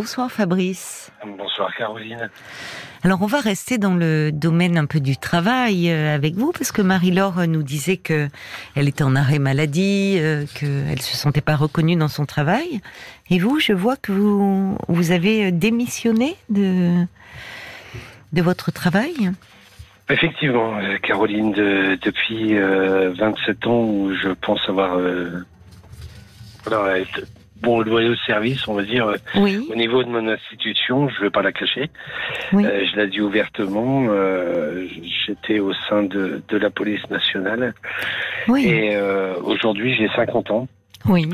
Bonsoir Fabrice. Bonsoir Caroline. Alors on va rester dans le domaine un peu du travail euh, avec vous parce que Marie-Laure nous disait que elle était en arrêt maladie, euh, qu'elle se sentait pas reconnue dans son travail. Et vous, je vois que vous vous avez démissionné de de votre travail. Effectivement, euh, Caroline, depuis 27 ans où je pense avoir bon loyal service, on va dire, euh, au niveau de mon institution, je ne vais pas la cacher. Euh, je l'ai dit ouvertement, euh, j'étais au sein de, de, la police nationale. Oui. Et aujourd'hui, j'ai 50 ans. Oui.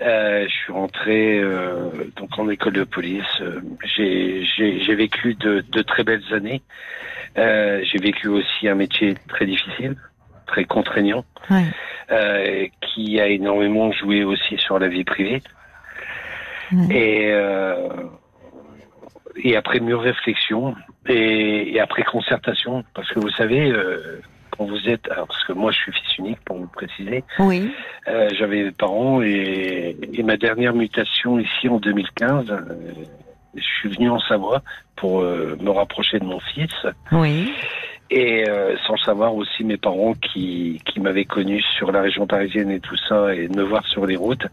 je suis rentré donc en école de police. j'ai vécu de, de, très belles années. j'ai vécu aussi un métier très difficile, très contraignant, qui a énormément joué aussi sur la vie privée. Et, euh, et après mûre réflexion et, et, après concertation, parce que vous savez, euh, quand vous êtes, alors parce que moi je suis fils unique pour vous préciser, oui. Euh, j'avais des parents et, et, ma dernière mutation ici en 2015, euh, je suis venu en Savoie pour euh, me rapprocher de mon fils. Oui. Et euh, sans savoir aussi mes parents qui, qui m'avaient connu sur la région parisienne et tout ça et me voir sur les routes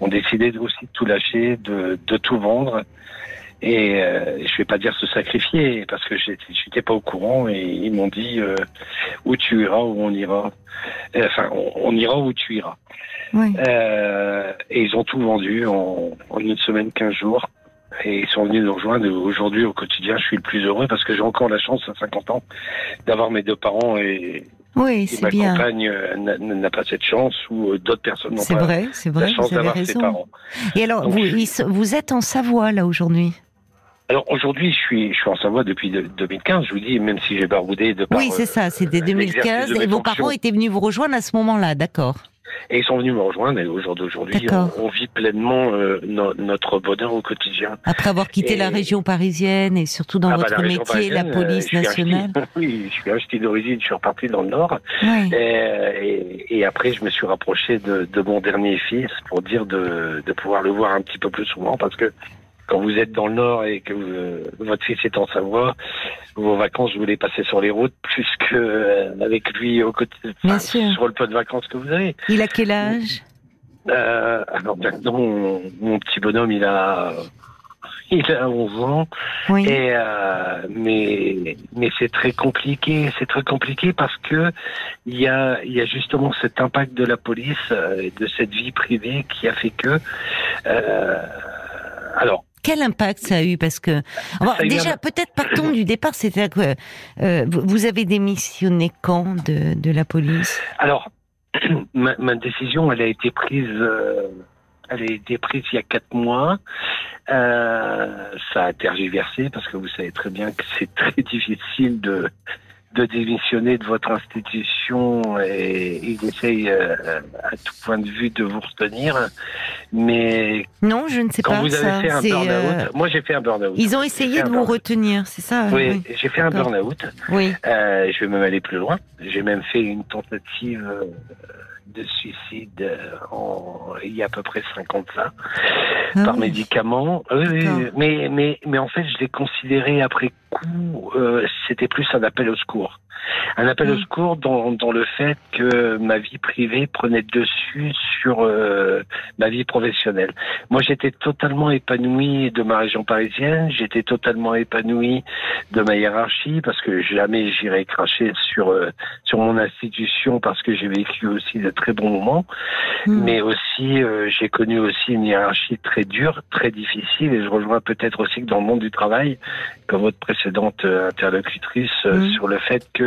ont décidé aussi de tout lâcher, de, de tout vendre. Et euh, je vais pas dire se sacrifier parce que j'étais pas au courant et ils m'ont dit euh, où tu iras où on ira. Enfin on, ira où tu iras. Oui. euh, et ils ont tout vendu en, en une semaine quinze jours et ils sont venus nous rejoindre. Aujourd'hui, au quotidien, je suis le plus heureux parce que j'ai encore la chance, à 50 ans, d'avoir mes deux parents et, oui, ma bien. compagne euh, n'a pas cette chance ou euh, d'autres personnes n'ont pas vrai, vrai, la chance d'avoir ses parents. Et alors, vous, vous êtes en Savoie, là, aujourd'hui? Alors aujourd'hui, je suis, je suis en Savoie depuis 2015. Je vous dis, même si j'ai baroudé de Oui, c'est ça, c'était 2015. Et vos parents étaient venus vous rejoindre à ce moment-là, d'accord et ils sont venus me rejoindre et au jour d'aujourd'hui, on, vit pleinement euh, notre bonheur au quotidien. Après avoir quitté la région parisienne et surtout dans ah, bah, votre métier, la police nationale. oui, je suis acheté d'origine, je suis reparti dans le Nord. Et, et, après, je me suis rapproché de, de, mon dernier fils pour dire de, de pouvoir le voir un petit peu plus souvent parce que quand vous êtes dans le Nord et que votre fils est en Savoie, vos vacances, vous les passez sur les routes plus que euh, avec lui au côté, sur le peu de vacances que vous avez. Il a quel âge? Euh, Alors maintenant, mon, petit bonhomme, il a il a 11 ans. Oui. Et euh, mais mais c'est très compliqué, c'est très compliqué parce que il y a il y a justement cet impact de la police euh, et de cette vie privée qui a fait que euh, alors quel impact ça a eu Parce que déjà, peut-être partons du départ. C'était que euh, vous avez démissionné quand de, de la police? Alors, ma, ma, décision, elle a été prise. Euh, elle a été prise il y a quatre mois. Euh, ça a tergiversé parce que vous savez très bien que c'est très difficile de de démissionner de votre institution et ils essayent euh, à tout point de vue de vous retenir. Mais non, je ne sais quand pas. Vous avez fait un burn-out. Euh, moi, j'ai fait un burn-out. Ils ont essayé de vous retenir, c'est ça Oui, j'ai fait un burn-out. Oui. Euh, je vais même aller plus loin. J'ai même fait une tentative de suicide euh, en, il y a à peu près 50 ans ah par médicament. Oui, mais, mais, mais en fait, je l'ai considéré après coup, euh, c'était plus un appel au secours. Un appel au secours dans, dans, le fait que ma vie privée prenait dessus sur euh, ma vie professionnelle. Moi, j'étais totalement épanoui de ma région parisienne, j'étais totalement épanoui de ma hiérarchie parce que jamais j'irai cracher sur euh, sur mon institution parce que j'ai vécu aussi de très bons moments, hmm. mais aussi euh, j'ai connu aussi une hiérarchie très dure, très difficile et je rejoins peut-être aussi que dans le monde du travail, comme votre précédente interlocutrice, hmm. sur le fait que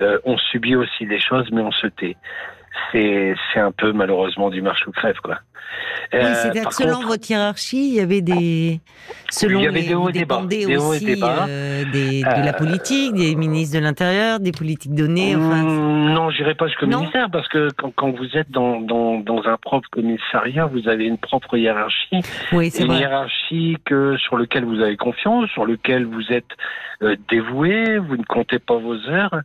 euh, on subit aussi des choses, mais on se tait. C'est, un peu malheureusement du marche ou crève, quoi. Oui, euh, c'est-à-dire que selon votre hiérarchie, il y avait des. Selon il y avait des hauts débats. Des aussi débats. Euh, des, de la politique, des ministres de l'Intérieur, des politiques données. Enfin... Mmh, non, j'irai pas jusqu'au ministère parce que quand, quand vous êtes dans, dans, dans, un propre commissariat, vous avez une propre hiérarchie. Oui, c'est Une hiérarchie que, sur lequel vous avez confiance, sur lequel vous êtes euh, dévoué, vous ne comptez pas vos heures,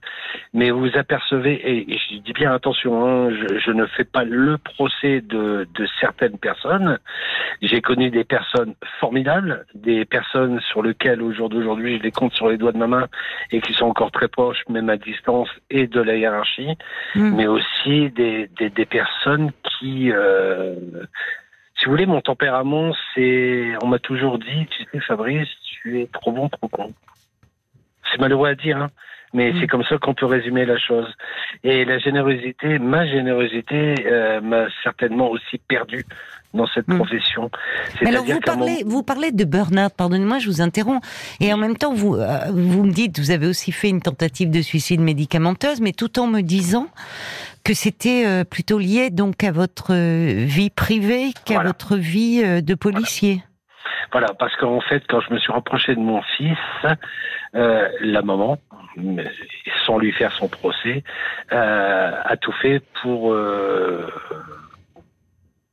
mais vous apercevez, et, je dis bien attention, hein, hein, je, ne fais pas le procès de, de certaines personnes. J'ai connu des personnes formidables, des personnes sur lesquelles au jour d'aujourd'hui je les compte sur les doigts de ma main et qui sont encore très proches, même à distance, et de la hiérarchie, mm. mais aussi des, des, des personnes qui... Euh, si vous voulez, mon tempérament, c'est, on m'a toujours dit, tu sais, Fabrice, tu es trop bon, trop con. C'est malheureux à dire, hein, mais c'est mm. comme ça qu'on peut résumer la chose. Et la générosité, ma générosité, euh, m'a certainement aussi perdu dans cette mm. profession. Mais alors vous parlez, vous parlez de burn-out, pardonnez-moi, je vous interromps, et en même temps vous, euh, vous me dites, vous avez aussi fait une tentative de suicide médicamenteuse, mais tout en me disant que c'était euh, plutôt lié donc à votre vie privée qu'à votre vie de policier. Voilà, parce qu'en fait, quand je me suis rapproché de mon fils, euh, la maman, sans lui faire son procès, euh, a tout fait pour euh,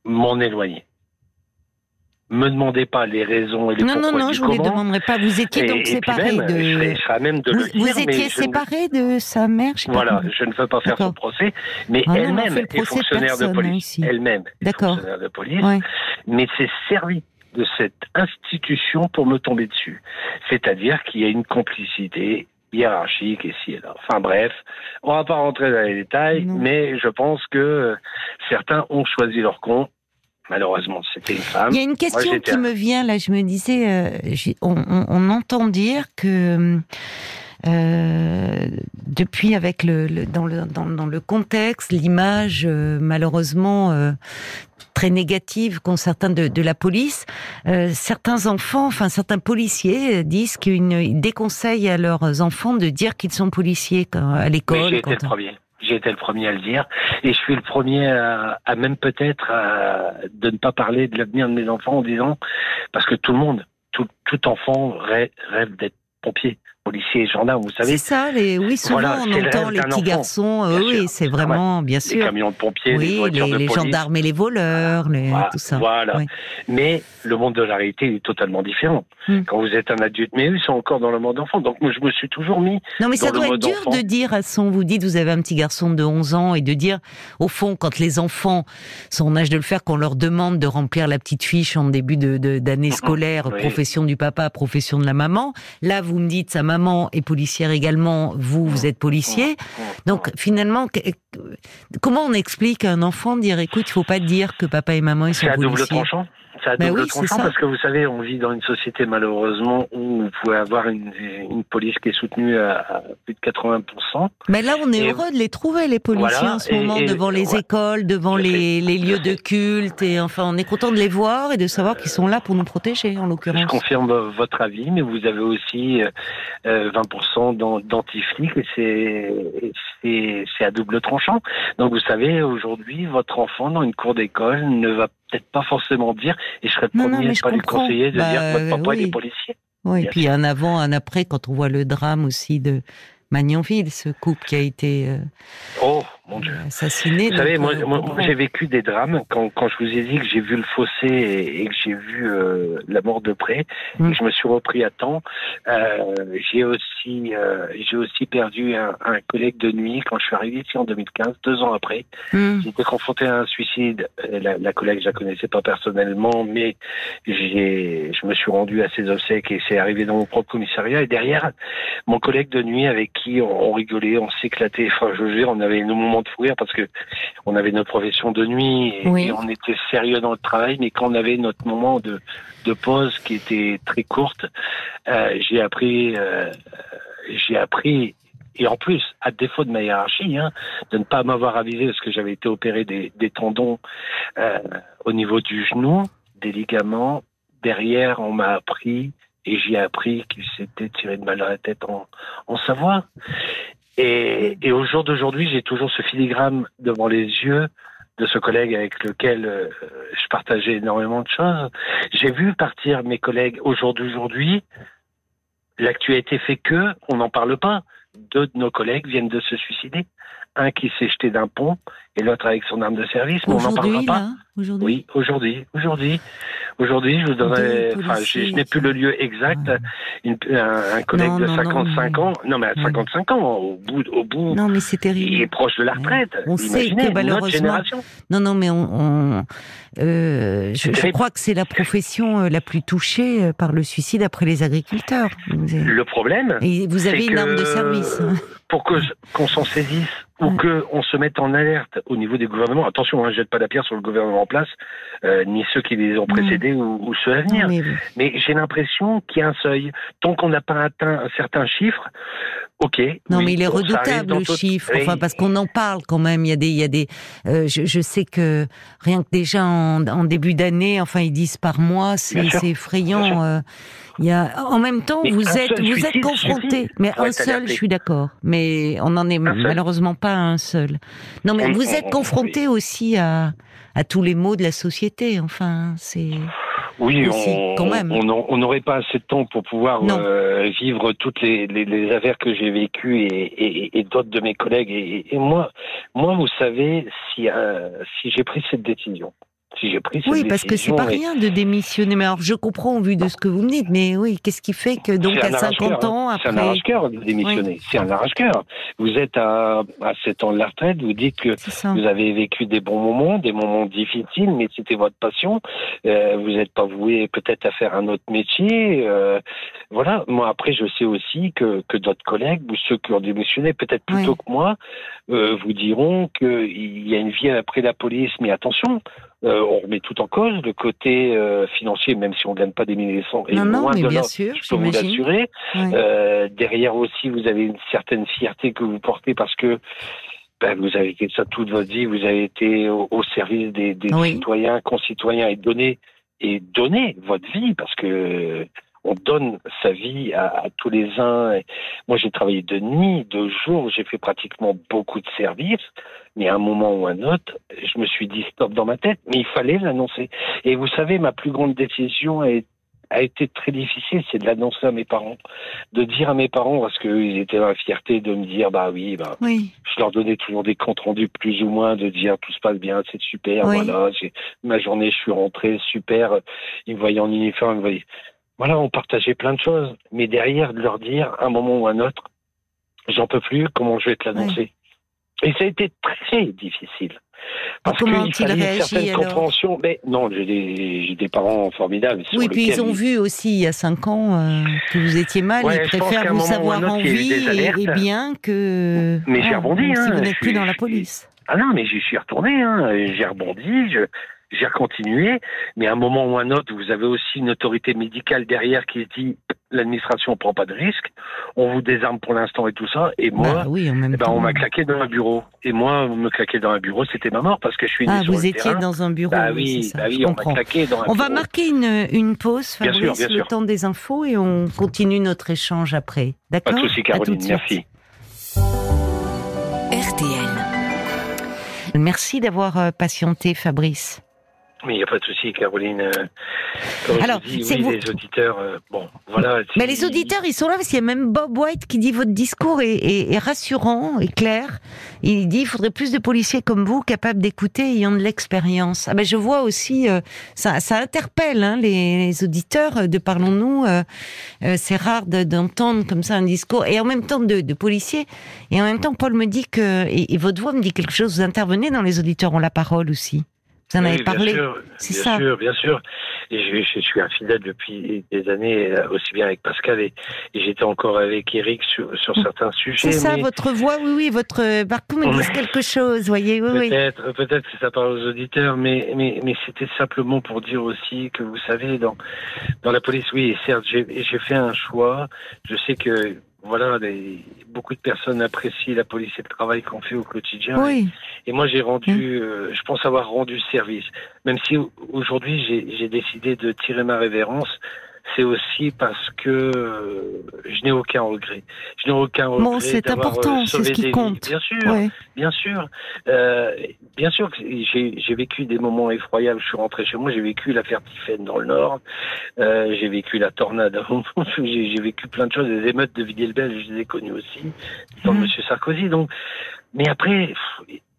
m'en éloigner. Me demandez pas les raisons et les non, Non, non, je ne vous les demanderai pas. Vous étiez donc séparé de. même de vous, vous étiez séparé de sa mère. Je voilà, je ne veux pas faire son procès, mais ah elle-même est fonctionnaire de police. Elle-même est fonctionnaire de police, mais c'est servi de cette institution pour me tomber dessus. C'est-à-dire qu'il y a une complicité hiérarchique ici et là. Enfin bref, on va pas rentrer dans les détails, mais je pense que certains ont choisi leur compte. Malheureusement, c'était une femme. Il y a une question qui me vient là. Je me disais, euh, on, entend dire que euh, depuis, avec le, dans, le dans, le contexte, l'image euh, malheureusement très négative concernant de, de la police. Euh, certains enfants, enfin certains policiers disent qu'ils déconseillent à leurs enfants de dire qu'ils sont policiers à l'école. J'ai été le premier. J'ai été le premier à le dire, et je suis le premier à, à même peut-être de ne pas parler de l'avenir de mes enfants en disant parce que tout le monde, tout, tout enfant rêve, rêve d'être pompier policiers et gendarmes, vous savez. C'est ça, les, oui, souvent on entend les petits garçons, euh, oui, c'est vraiment, bien sûr. Les camions de pompiers, oui, les, les gendarmes et les voleurs, les, tout ça. Voilà. Mais le monde de la réalité est totalement différent. Hmm. Quand vous êtes un adulte, mais eux, ils sont encore dans le monde d'enfant. Donc moi, je me suis toujours mis. Non, mais ça doit être dur de dire à son. Vous dites, vous avez un petit garçon de 11 ans, et de dire, au fond, quand les enfants sont en âge de le faire, qu'on leur demande de remplir la petite fiche en début d'année de, d'année scolaire, profession du papa, profession de la maman. Là, vous me dites, sa maman est policière également, vous, vous êtes policier. Donc finalement, comment on explique à un enfant de dire, écoute, il faut pas dire que papa et maman ils sont policiers? Ça a ben double parce que vous savez, on vit dans une société malheureusement où vous pouvez avoir une, une police qui est soutenue à, plus de 80%. Mais là, on est heureux de les trouver, les policiers en ce moment, devant les écoles, devant les, les, lieux de culte, et enfin, on est content de les voir et de savoir qu'ils sont là pour nous protéger, en l'occurrence. Je confirme votre avis, mais vous avez aussi 20% euh, d'antiflics et c'est à double tranchant. Donc vous savez, aujourd'hui, votre enfant dans une cour d'école ne va peut-être pas forcément dire, et je serais le premier à pas lui conseiller de dire que votre bah, papa est policier. Oui, et puis un avant, un après, quand on voit le drame aussi de Magnanville, ce couple qui a été euh, oh, mon Dieu. assassiné. Vous savez, moi, moi j'ai vécu des drames quand, quand je vous ai dit que j'ai vu le fossé et, que j'ai vu euh, la mort de près, mm. et que je me suis repris à temps. Euh, j'ai aussi, euh, j'ai aussi perdu un, un, collègue de nuit quand je suis arrivé ici en 2015, deux ans après. Mm. J'étais confronté à un suicide. La, la, collègue, je la connaissais pas personnellement, mais j'ai, je me suis rendu à ses obsèques et c'est arrivé dans mon propre commissariat. Et derrière, mon collègue de nuit avec qui on, rigolait, on s'éclatait. Enfin, je veux dire, on avait nos moments de fou parce que on avait notre profession de nuit et, on était sérieux dans le travail, mais quand on avait notre moment de, de pause qui était très courte, euh, j'ai appris, euh, j'ai appris et en plus, à défaut de ma hiérarchie, hein, de ne pas m'avoir avisé parce que j'avais été opéré des, des tendons euh, au niveau du genou, des ligaments. Derrière, on m'a appris et j'ai appris qu'il s'était tiré de mal à la tête en, en Savoie. Et, et au jour d'aujourd'hui, j'ai toujours ce filigrane devant les yeux de ce collègue avec lequel euh, je partageais énormément de choses. J'ai vu partir mes collègues au jour d'aujourd'hui. L'actualité fait que on n'en parle pas. Deux de nos collègues viennent de se suicider un qui s'est jeté d'un pont et l'autre avec son arme de service, mais on n'en parlera pas. Aujourd'hui Oui, aujourd'hui, aujourd'hui. Aujourd'hui, je vous donnerai, enfin, je, n'ai plus le lieu exact. un, collègue de 55 ans, non mais à 55 ans, au bout, au bout, non mais c'est terrible. Il est proche de la retraite. On sait que malheureusement, non non mais on, euh, je, crois que c'est la profession euh, la plus touchée euh, par le suicide après les agriculteurs. Le problème, et vous avez une arme de service. Pour que qu'on s'en saisisse ou que on se mette en alerte au niveau des gouvernements. Attention, hein, je jette pas la pierre sur le gouvernement en place, euh, ni ceux qui les ont précédés ou, ceux à venir. mais, j'ai l'impression qu'il y a un seuil. Tant qu'on n'a pas atteint un certain chiffre, ok. Non, mais il est redoutable le chiffre. Enfin, parce qu'on en parle quand même. Il y a des, il y a des. Euh, je, je, sais que rien que déjà en, en début d'année, enfin, ils disent par mois, c'est effrayant. Euh, il y a, en même temps, vous êtes, vous êtes confronté. Mais un seul, je suis d'accord. Mais on n'en est malheureusement pas un seul. Non, mais vous êtes confronté aussi à, à tous les maux de la société. Enfin, c'est. Oui, on, quand même. on n'aurait pas assez de temps pour pouvoir euh, vivre toutes les, les, les, affaires que j'ai vécues et, et, et d'autres de mes collègues. Et, et, moi, moi, vous savez, si, euh, si j'ai pris cette décision, oui, parce que c'est pas rien de démissionner. Mais alors, je comprends au vu de ce que vous me dites, mais oui, qu'est-ce qui fait que donc à 50 ans après... C'est un arrache-cœur de démissionner. C'est un arrache-cœur. Vous êtes à, à 7 ans de la retraite, vous dites que vous avez vécu des bons moments, des moments difficiles, mais c'était votre passion. Euh, vous n'êtes pas voué peut-être à faire un autre métier. Euh, voilà. Moi, après, je sais aussi que, que d'autres collègues ou ceux qui ont démissionné, peut-être plus tôt que moi, euh, vous diront qu'il y a une vie après la police. Mais attention, euh, on remet tout en cause, le côté euh, financier, même si on ne gagne pas des milliers de et loin de bien sûr, je peux vous l'assurer. Euh, derrière aussi, vous avez une certaine fierté que vous portez parce que ben, vous avez fait ça toute votre vie, vous avez été au, service des, des citoyens, concitoyens et donné et donné votre vie parce que on donne sa vie à, tous les uns. Moi, j'ai travaillé de nuit, de jour, j'ai fait pratiquement beaucoup de services, mais à un moment ou à un autre, je me suis dit stop dans ma tête, mais il fallait l'annoncer. Et vous savez, ma plus grande décision a été très difficile, c'est de l'annoncer à mes parents, de dire à mes parents parce qu'ils étaient dans la fierté de me dire bah oui, bah oui. je leur donnais toujours des comptes rendus plus ou moins de dire tout se passe bien, c'est super, voilà, ma journée, je suis rentré super, ils me voyaient en uniforme, ils me voyaient voilà, on partageait plein de choses, mais derrière de leur dire, un moment ou un autre, j'en peux plus, comment je vais te l'annoncer Et ça a été très difficile. Parce qu'il fallait une certaine compréhension. Mais non, j'ai des, des, parents formidables. Oui, puis ils ont vu aussi il y a cinq ans euh, que vous étiez mal. ils préfèrent vous savoir en vie et, bien que. Mais j'ai rebondi. Si hein, vous n'êtes plus dans la police. Ah non, mais j'y suis retourné. Hein, j'ai rebondi. Je, j'ai continué, mais à un moment ou à un autre, vous avez aussi une autorité médicale derrière qui dit l'administration ne prend pas de risque, on vous désarme pour l'instant et tout ça, et moi, bah oui, en eh ben, on m'a claqué dans un bureau. Et moi, me claquer dans un bureau, c'était ma mort parce que je suis né ah, vous étiez dans un bureau. Bah oui, bah oui on m'a claqué dans un On va marquer une, une pause, Fabrice, bien sûr, bien le temps des infos, et on continue notre échange après. D'accord Pas de souci, Caroline, merci. RTL. Merci d'avoir euh, patienté, Fabrice. Mais il n'y a pas de souci, Caroline. Euh, Alors, c'est oui, les auditeurs, euh, bon, voilà. Mais les auditeurs, ils sont là parce qu'il y a même Bob White qui dit votre discours est, rassurant et clair. Il dit il faudrait plus de policiers comme vous, capables d'écouter, ayant de l'expérience. Ah ben, je vois aussi, euh, ça, ça interpelle hein, les, auditeurs de Parlons-nous. c'est rare d'entendre comme ça un discours et en même temps de, de policiers. Et en même temps, Paul me dit que et, et votre voix me dit quelque chose. Vous intervenez dans les auditeurs ont la parole aussi. Vous en avez parlé. C'est ça. Bien sûr, bien sûr. Et je, je, suis un fidèle depuis des années, euh, aussi bien avec Pascal et, j'étais encore avec Eric sur, sur mm. certains sujets. C'est ça, votre voix, oui, oui, votre parcours me dit quelque chose, voyez, oui, Peut-être, peut-être que ça parle aux auditeurs, mais, mais, mais c'était simplement pour dire aussi que vous savez, dans, dans la police, oui, certes, j'ai fait un choix. Je sais que voilà, beaucoup de personnes apprécient la police et le travail qu'on fait au quotidien. Oui. Et, moi, j'ai rendu, mmh. euh, je pense avoir rendu service. Même si aujourd'hui, j'ai décidé de tirer ma révérence c'est aussi parce que euh, je n'ai aucun regret. Je n'ai aucun regret. Bon, c'est important, c'est ce qui compte. Bien sûr, bien sûr, euh, bien sûr que j'ai vécu des moments effroyables. Je suis rentré chez moi, j'ai vécu l'affaire Tiffen dans le Nord, euh, j'ai vécu la tornade, j'ai vécu plein de choses. Les émeutes de Villiers-le-Bel, je les ai connues aussi, dans mmh. Monsieur Sarkozy. Donc, Mais après,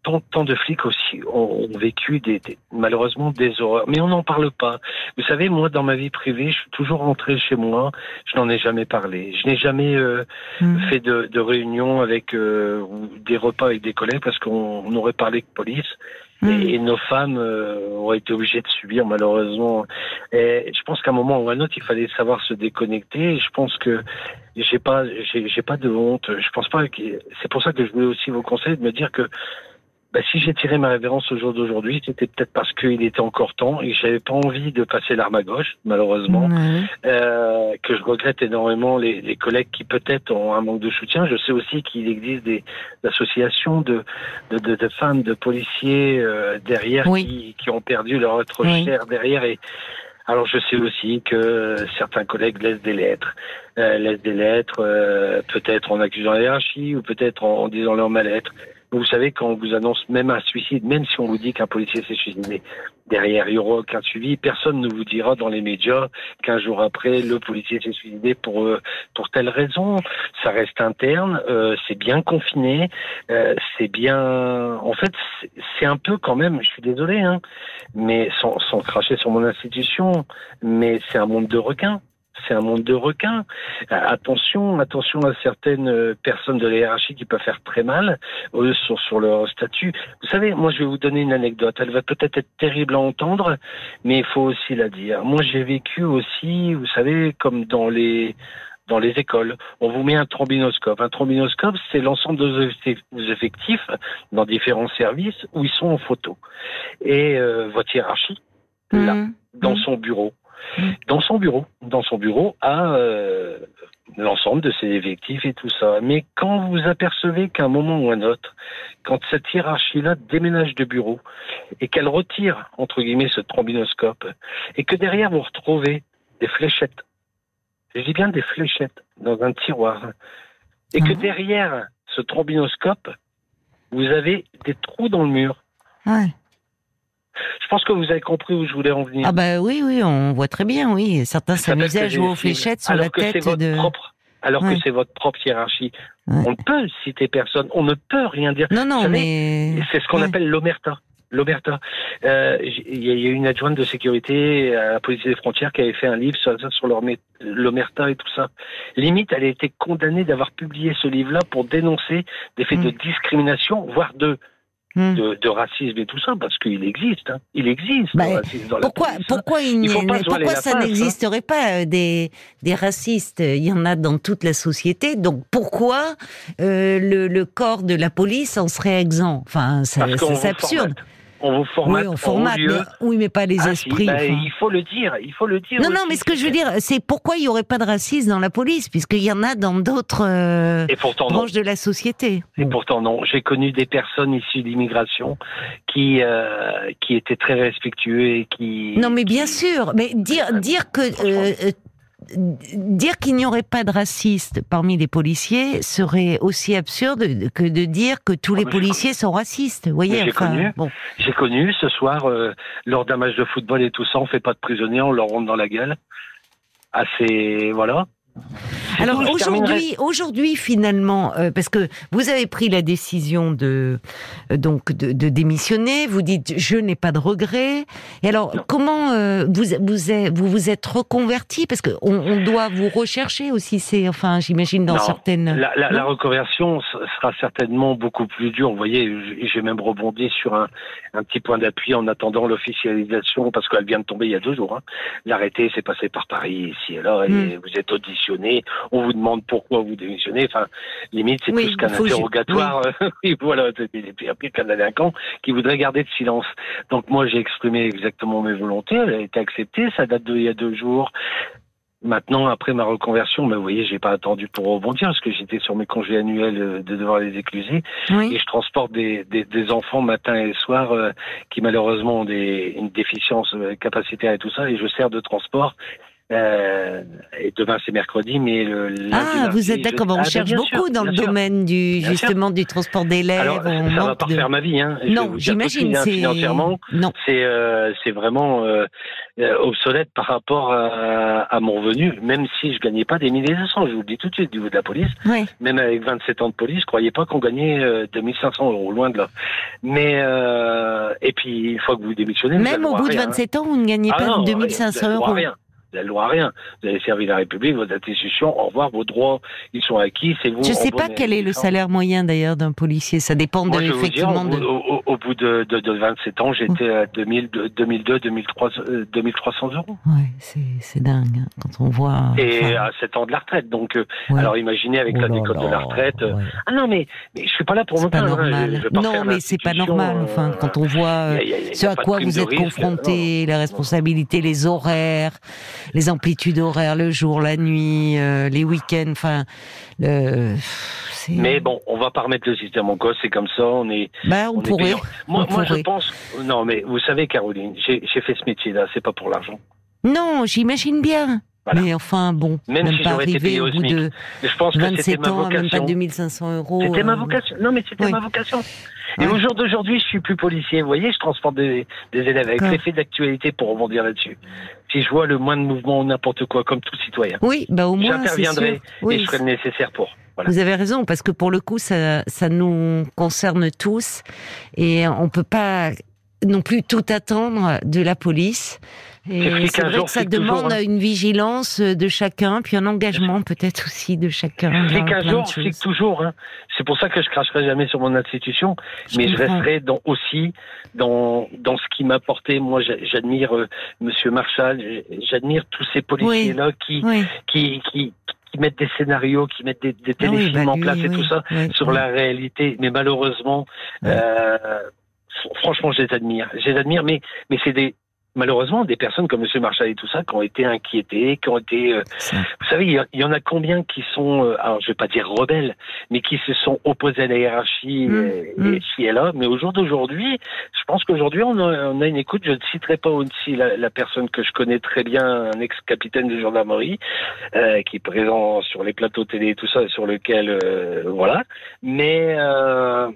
tant, tant de flics aussi ont, vécu des, malheureusement des horreurs. Mais on n'en parle pas. Vous savez, moi, dans ma vie privée, je suis toujours rentré chez moi. Je n'en ai jamais parlé. Je n'ai jamais euh, hmm. fait de, de réunion avec euh, des repas avec des collègues parce qu'on aurait parlé de police. Hmm. Et, nos femmes euh, ont été obligées de subir malheureusement. Et je pense qu'à un moment ou à un autre, il fallait savoir se déconnecter. Et je pense que j'ai pas, j'ai pas de honte. Je pense pas que c'est pour ça que je voulais aussi vous conseiller de me dire que bah, si j'ai tiré ma révérence au jour d'aujourd'hui, c'était peut-être parce qu'il était encore temps et que j'avais pas envie de passer l'arme à gauche, malheureusement. Euh, que je regrette énormément les, les collègues qui peut-être ont un manque de soutien. Je sais aussi qu'il existe des, associations de, de, de, de, femmes, de policiers euh, derrière qui, qui ont perdu leur être cher derrière et alors je sais aussi que certains collègues laissent des lettres, euh, laissent des lettres, euh, peut-être en accusant la hiérarchie ou peut-être en, en disant leur mal-être. Vous savez, quand on vous annonce même un suicide, même si on vous dit qu'un policier s'est suicidé, derrière, il n'y aura aucun suivi. Personne ne vous dira dans les médias qu'un jour après, le policier s'est suicidé pour, euh, pour telle raison. Ça reste interne, euh, c'est bien confiné, euh, c'est bien... En fait, c'est un peu quand même, je suis désolé, hein, mais sans, sans cracher sur mon institution, mais c'est un monde de requins c'est un monde de requins. Euh, attention, attention à certaines euh, personnes de la hiérarchie qui peuvent faire très mal eux, sur, sur leur statut. Vous savez, moi je vais vous donner une anecdote. Elle va peut-être être terrible à entendre, mais il faut aussi la dire. Moi j'ai vécu aussi, vous savez, comme dans les dans les écoles. On vous met un trombinoscope. Un trombinoscope, c'est l'ensemble des effectifs dans différents services où ils sont en photo. Et euh, votre hiérarchie, là, mmh. dans mmh. son bureau, dans son bureau, dans son bureau, à euh, l'ensemble de ses effectifs et tout ça. Mais quand vous apercevez qu'à un moment ou un autre, quand cette hiérarchie-là déménage de bureau et qu'elle retire, entre guillemets, ce trombinoscope, et que derrière vous retrouvez des fléchettes, je dis bien des fléchettes dans un tiroir, et que mhm. derrière ce trombinoscope, vous avez des trous dans le mur. Ouais. Je pense que vous avez compris où je voulais en venir. Ah bah oui, oui, on voit très bien, oui. Certains s'amusaient à jouer aux fléchettes sur la tête de... Propre, alors que c'est votre propre hiérarchie. On ne peut citer personne, on ne peut rien dire. Non, non, mais... C'est ce qu'on appelle l'omerta. L'omerta. Euh, il y a une adjointe de sécurité à la police des frontières qui avait fait un livre sur, sur l'omerta et tout ça. Limite, elle a été condamnée d'avoir publié ce livre-là pour dénoncer des faits de mm. discrimination, voire de Hmm. De, racisme et tout ça, parce qu'il existe. Hein. Il existe. Bah, pourquoi, pourquoi, il pourquoi ça hein. n'existerait pas euh, des, des racistes? Il y en a dans toute la société. Donc pourquoi euh, le, le, corps de la police en serait exempt? Enfin, c'est absurde on vous formate. Oui, on formate, mais, oui, mais pas les ah, esprits. Bah, il faut le dire, il faut le dire. Non, non, mais ce que je veux dire, c'est pourquoi il n'y aurait pas de racisme dans la police, puisqu'il y en a dans d'autres euh, branches de la société. Et pourtant non. J'ai connu des personnes issues d'immigration qui euh, qui étaient très respectueux et qui. Non, mais bien sûr, mais dire dire que euh, dire qu'il n'y aurait pas de racistes parmi les policiers serait aussi absurde que de dire que tous ah, les policiers sont racistes. Vous voyez, j'ai connu, bon. j'ai connu ce soir euh, lors d'un match de football et tout ça, on fait pas de prisonniers, on leur rentre dans la gueule. Assez, voilà. Alors aujourd'hui, aujourd'hui finalement, euh, parce que vous avez pris la décision de euh, donc de, de, démissionner, vous dites je n'ai pas de regrets. Et alors comment euh, vous vous êtes, vous vous êtes reconverti parce que on, on, doit vous rechercher aussi. C'est enfin j'imagine dans certaines. La, la, la, reconversion sera certainement beaucoup plus dure. Vous voyez, j'ai même rebondi sur un, un petit point d'appui en attendant l'officialisation parce qu'elle vient de tomber il y a deux jours. Hein. L'arrêté s'est passé par Paris ici et là et hmm. vous êtes auditionné on vous demande pourquoi vous démissionnez. Enfin, limite, c'est plus qu'un interrogatoire. Oui. voilà, c'est pire qu'un délinquant qui voudrait garder le silence. Donc moi, j'ai exprimé exactement mes volontés. Elle a été acceptée. Ça date d'il y a deux jours. Maintenant, après ma reconversion, mais vous voyez, j'ai pas attendu pour rebondir parce que j'étais sur mes congés annuels euh, de devoir les écluser et je transporte des, des, enfants matin et soir euh, qui malheureusement ont des, une déficience euh, capacitaire et tout ça et je sers de transport Euh, et demain c'est mercredi, mais le lundi, ah, vous êtes d'accord, on ah, cherche beaucoup dans le domaine du justement du transport d'élèves. Alors, ça va pas de... faire ma vie, hein. Non, j'imagine. C'est financièrement, non, c'est euh, c'est vraiment euh, obsolète par rapport à, à, mon revenu, même si je gagnais pas des milliers de cents. Je vous le dis tout de suite, du niveau de la police. Oui. Même avec 27 ans de police, je croyais pas qu'on gagnait 2500 euros, loin de là. Mais et puis une fois que vous démissionnez, même au bout de 27 ans, vous ne gagnez ah pas non, 2500 euros. Rien la loi rien. Vous avez servi la République, votre institution, au revoir, vos droits, ils sont acquis, c'est vous. Je ne sais pas quel est le salaire moyen d'ailleurs d'un policier, ça dépend de, effectivement dire, au, au, au, bout de, de, de 27 ans, j'étais à 2000, 2002, 2003, 2300 euros. Ouais, c'est dingue hein, quand on voit. Et à 7 ans de la retraite, donc euh, ouais. alors imaginez avec oh la décote de la retraite. Euh, ouais. Ah non mais, mais je suis pas là pour me plaindre. Hein, non mais c'est pas normal. Enfin, quand on voit y a, y a, ce à quoi vous êtes confronté, les responsabilités, les horaires, les amplitudes horaires, le jour, la nuit, euh, les week-ends, enfin. Le... Mais bon, on va pas remettre le système en cause, c'est comme ça, on est. Bah, on, on pourrait. Est moi, on moi pourrait. je pense. Non, mais vous savez, Caroline, j'ai fait ce métier-là, c'est pas pour l'argent. Non, j'imagine bien. Voilà. Mais enfin, bon, même, même si pas été arrivé au bout SMIC. de je pense que 27 ma ans, vocation. même pas 2500 euros. C'était ma euh, vocation. Non, mais c'était oui. ma vocation. Et Ouais. au jour d'aujourd'hui, je suis plus policier. Vous voyez, je transporte des, des élèves avec l'effet d'actualité pour rebondir là-dessus. Si je vois le moins de mouvement ou n'importe quoi, comme tout citoyen, Oui, bah au moins, j'interviendrai. Oui, et je ferai le nécessaire pour. Voilà. Vous avez raison, parce que pour le coup, ça, ça nous concerne tous et on peut pas non plus tout attendre de la police. C'est vrai que ça toujours, demande hein. une vigilance de chacun, puis un engagement peut-être aussi de chacun. Flic un jour, flic toujours. Hein. C'est pour ça que je cracherai jamais sur mon institution, Je mais je resterai dans, aussi dans, dans ce qui m'a apporté. Moi, j'a- j'admire euh, Monsieur Marshall, j'admire tous ces policiers-là qui, Oui. qui, qui, qui mettent des scénarios, qui mettent des, des Ah oui, téléfilms bah en place et tout ça sur la réalité. Mais malheureusement, euh, fr- franchement, je les admire. Je les admire, mais, mais c'est des, malheureusement, des personnes comme Monsieur Marshall et tout ça qui ont été inquiétées, qui ont été, euh, vous savez, il y, y en a combien qui sont, euh, alors je vais pas dire rebelles, mais qui se sont opposés à la hiérarchie Mm, et, mm. et là. Mais au jour d'aujourd'hui, je pense qu'aujourd'hui on a, on a une écoute. Je ne citerai pas aussi la, la personne que je connais très bien, un ex-capitaine de gendarmerie, euh, qui est présent sur les plateaux télé et tout ça, sur lequel, euh, voilà. Mais euh,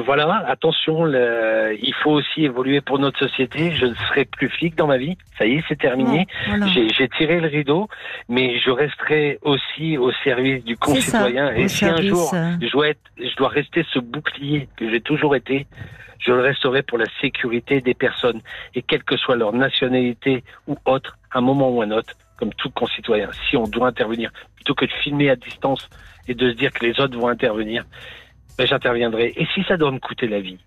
voilà, attention, le- il faut aussi évoluer pour notre société. Je ne serai plus flic dans ma vie. Ça y est, c'est terminé. Voilà. J'ai tiré le rideau, mais je resterai aussi au service du ça, concitoyen. Et si un jour euh, je dois, être, je dois rester ce bouclier que j'ai toujours été, je le resterai pour la sécurité des personnes. Et quelle que soit leur nationalité ou autre, à un moment ou un autre, comme tout concitoyen, si on doit intervenir, plutôt que de filmer à distance et de se dire que les autres vont intervenir, ben j'interviendrai. Et si ça doit me coûter la vie?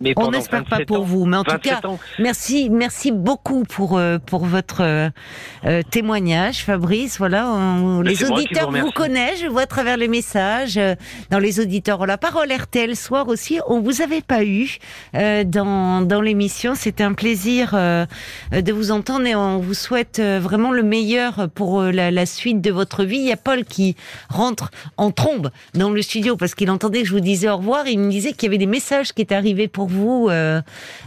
Mais On n'espère pas 27 pour ans, vous, mais en tout 27 cas, ans, Merci, merci beaucoup pour euh, pour votre euh, euh, témoignage, Fabrice. Voilà, on- les auditeurs vous connaissent. Je vois à travers les messages euh, dans les auditeurs. La parole RTL soir aussi. On vous avait pas eu dans dans l'émission. C'était un plaisir de vous entendre et on vous souhaite vraiment le meilleur pour la, la suite de votre vie. Il y a Paul qui rentre en trombe dans le studio parce qu'il entendait que je vous disais au revoir. Il me disait qu'il y avait des messages qui étaient arrivés pour vous. euh,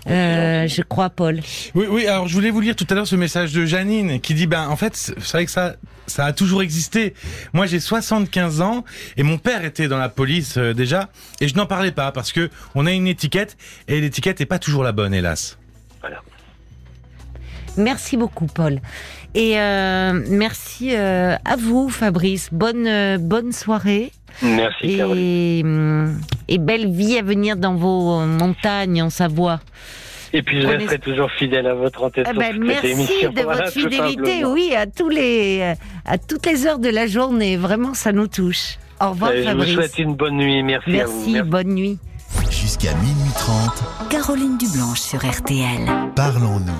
euh, je crois, Paul. Oui, oui, alors je voulais vous lire tout à l'heure ce message de Janine qui dit, ben en fait, c'est vrai que ça, ça a toujours existé. Moi j'ai 75 ans et mon père était dans la police euh, déjà et je n'en parlais pas parce que on a une étiquette et l'étiquette est pas toujours la bonne, hélas. voilà. Merci beaucoup, Paul. Et euh, merci euh, à vous, Fabrice. Bonne, euh, bonne soirée Merci Caroline. et, hum, et belle vie à venir dans vos montagnes en Savoie. Et puis je Prenez- resterai toujours fidèle à votre Eh sur ben, merci de Voilà, votre fidélité, oui, à tous les, à toutes les heures de la journée. Vraiment, ça nous touche. Au revoir, Euh, Je vous Fabrice. souhaite une bonne nuit. Merci, à vous. Merci, bonne nuit. Jusqu'à minuit 30, Caroline Dublanche sur RTL. parlons-nous.